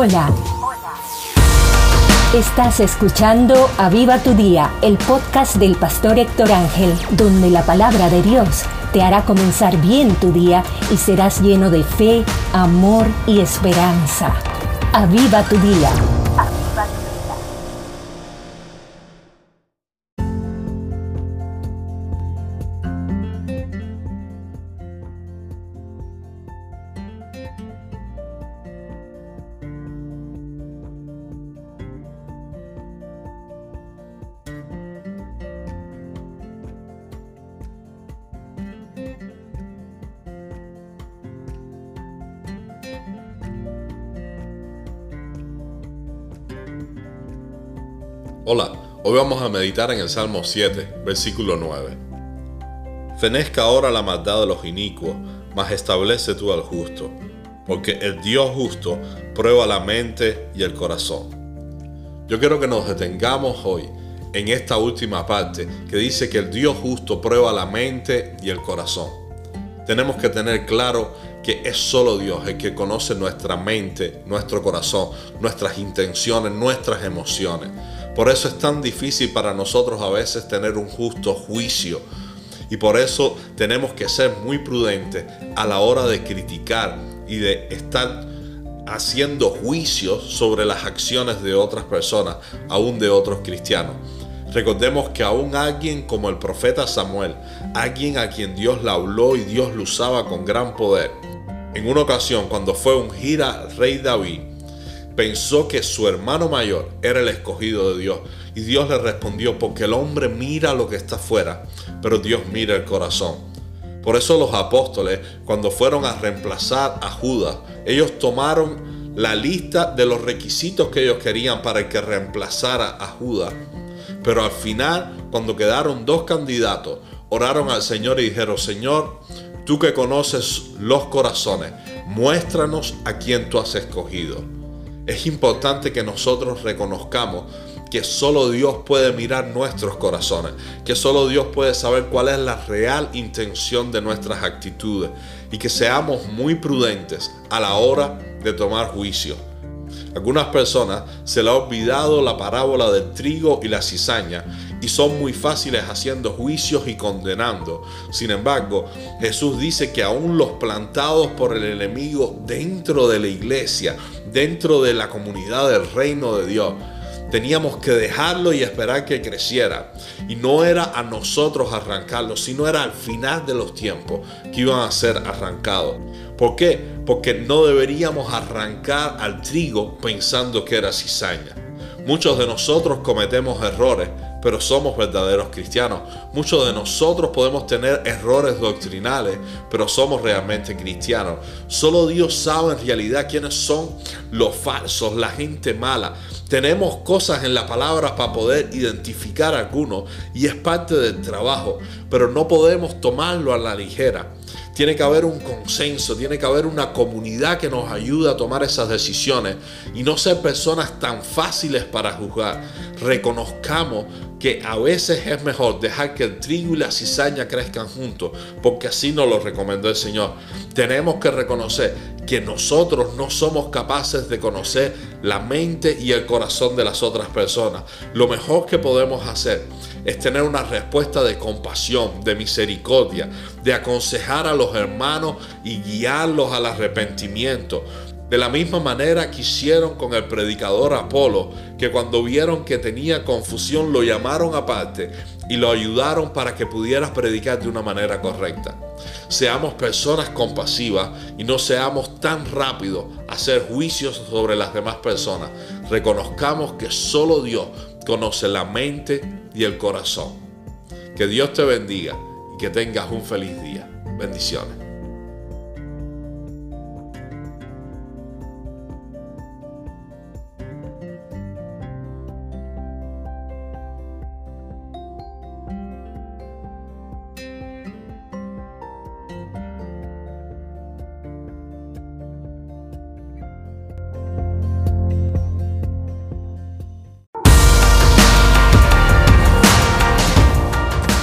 Hola. Estás escuchando Aviva tu Día, el podcast del pastor Héctor Ángel, donde la palabra de Dios te hará comenzar bien tu día y serás lleno de fe, amor y esperanza. Aviva tu Día. Hola, hoy vamos a meditar en el Salmo 7, versículo 9. Fenezca ahora la maldad de los inicuos, mas establece tú al justo, porque el Dios justo prueba la mente y el corazón. Yo quiero que nos detengamos hoy en esta última parte que dice que el Dios justo prueba la mente y el corazón. Tenemos que tener claro que es solo Dios el que conoce nuestra mente, nuestro corazón, nuestras intenciones, nuestras emociones. Por eso es tan difícil para nosotros a veces tener un justo juicio. Y por eso tenemos que ser muy prudentes a la hora de criticar y de estar haciendo juicios sobre las acciones de otras personas, aún de otros cristianos. Recordemos que aún alguien como el profeta Samuel, alguien a quien Dios le habló y Dios lo usaba con gran poder, en una ocasión cuando fue ungir al rey David, pensó que su hermano mayor era el escogido de Dios. Y Dios le respondió, porque el hombre mira lo que está afuera, pero Dios mira el corazón. Por eso los apóstoles, cuando fueron a reemplazar a Judas, ellos tomaron la lista de los requisitos que ellos querían para que reemplazara a Judas. Pero al final, cuando quedaron dos candidatos, oraron al Señor y dijeron, Señor, tú que conoces los corazones, muéstranos a quien tú has escogido. Es importante que nosotros reconozcamos que solo Dios puede mirar nuestros corazones, que solo Dios puede saber cuál es la real intención de nuestras actitudes y que seamos muy prudentes a la hora de tomar juicio. Algunas personas se le ha olvidado la parábola del trigo y la cizaña y son muy fáciles haciendo juicios y condenando. Sin embargo, Jesús dice que aún los plantados por el enemigo dentro de la iglesia, dentro de la comunidad del reino de Dios, teníamos que dejarlo y esperar que creciera. Y no era a nosotros arrancarlo, sino era al final de los tiempos que iban a ser arrancados. ¿Por qué? Porque no deberíamos arrancar al trigo pensando que era cizaña. Muchos de nosotros cometemos errores pero somos verdaderos cristianos. Muchos de nosotros podemos tener errores doctrinales, pero somos realmente cristianos. Solo Dios sabe en realidad quiénes son los falsos, la gente mala. Tenemos cosas en la palabra para poder identificar algunos y es parte del trabajo, pero no podemos tomarlo a la ligera. Tiene que haber un consenso, tiene que haber una comunidad que nos ayude a tomar esas decisiones y no ser personas tan fáciles para juzgar. Reconozcamos que a veces es mejor dejar que el trigo y la cizaña crezcan juntos, porque así nos lo recomendó el Señor. Tenemos que reconocer que nosotros no somos capaces de conocer la mente y el corazón de las otras personas. Lo mejor que podemos hacer es tener una respuesta de compasión, de misericordia, de aconsejar a los hermanos y guiarlos al arrepentimiento. De la misma manera que hicieron con el predicador Apolo, que cuando vieron que tenía confusión lo llamaron aparte y lo ayudaron para que pudiera predicar de una manera correcta. Seamos personas compasivas y no seamos tan rápidos a hacer juicios sobre las demás personas. Reconozcamos que solo Dios conoce la mente y el corazón. Que Dios te bendiga y que tengas un feliz día. Bendiciones.